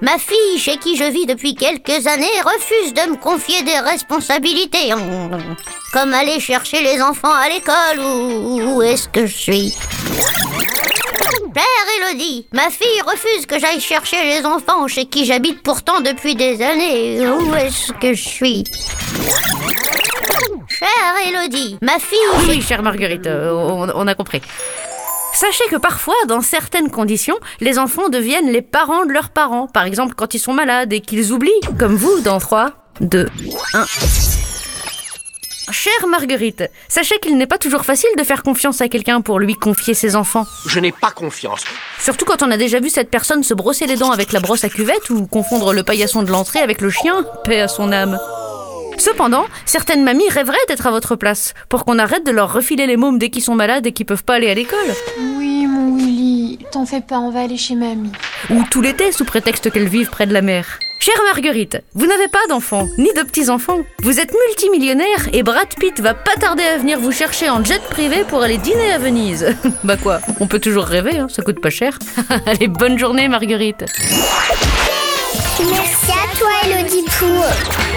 ma fille chez qui je vis depuis quelques années refuse de me confier des responsabilités. Comme aller chercher les enfants à l'école ou où est-ce que je suis? Chère Élodie, ma fille refuse que j'aille chercher les enfants chez qui j'habite pourtant depuis des années. Où est-ce que je suis? Chère Élodie, ma fille... Oui, oui, chère Marguerite, euh, on, on a compris. Sachez que parfois, dans certaines conditions, les enfants deviennent les parents de leurs parents. Par exemple, quand ils sont malades et qu'ils oublient, comme vous, dans 3, 2, 1. Chère Marguerite, sachez qu'il n'est pas toujours facile de faire confiance à quelqu'un pour lui confier ses enfants. Je n'ai pas confiance. Surtout quand on a déjà vu cette personne se brosser les dents avec la brosse à cuvette ou confondre le paillasson de l'entrée avec le chien, paix à son âme. Cependant, certaines mamies rêveraient d'être à votre place, pour qu'on arrête de leur refiler les mômes dès qu'ils sont malades et qu'ils peuvent pas aller à l'école. Oui, mon Willy, t'en fais pas, on va aller chez mamie. Ou tout l'été sous prétexte qu'elles vivent près de la mer. Chère Marguerite, vous n'avez pas d'enfants, ni de petits-enfants. Vous êtes multimillionnaire et Brad Pitt va pas tarder à venir vous chercher en jet privé pour aller dîner à Venise. bah quoi, on peut toujours rêver, hein, ça coûte pas cher. Allez, bonne journée Marguerite. Merci à toi, Élodie Pou.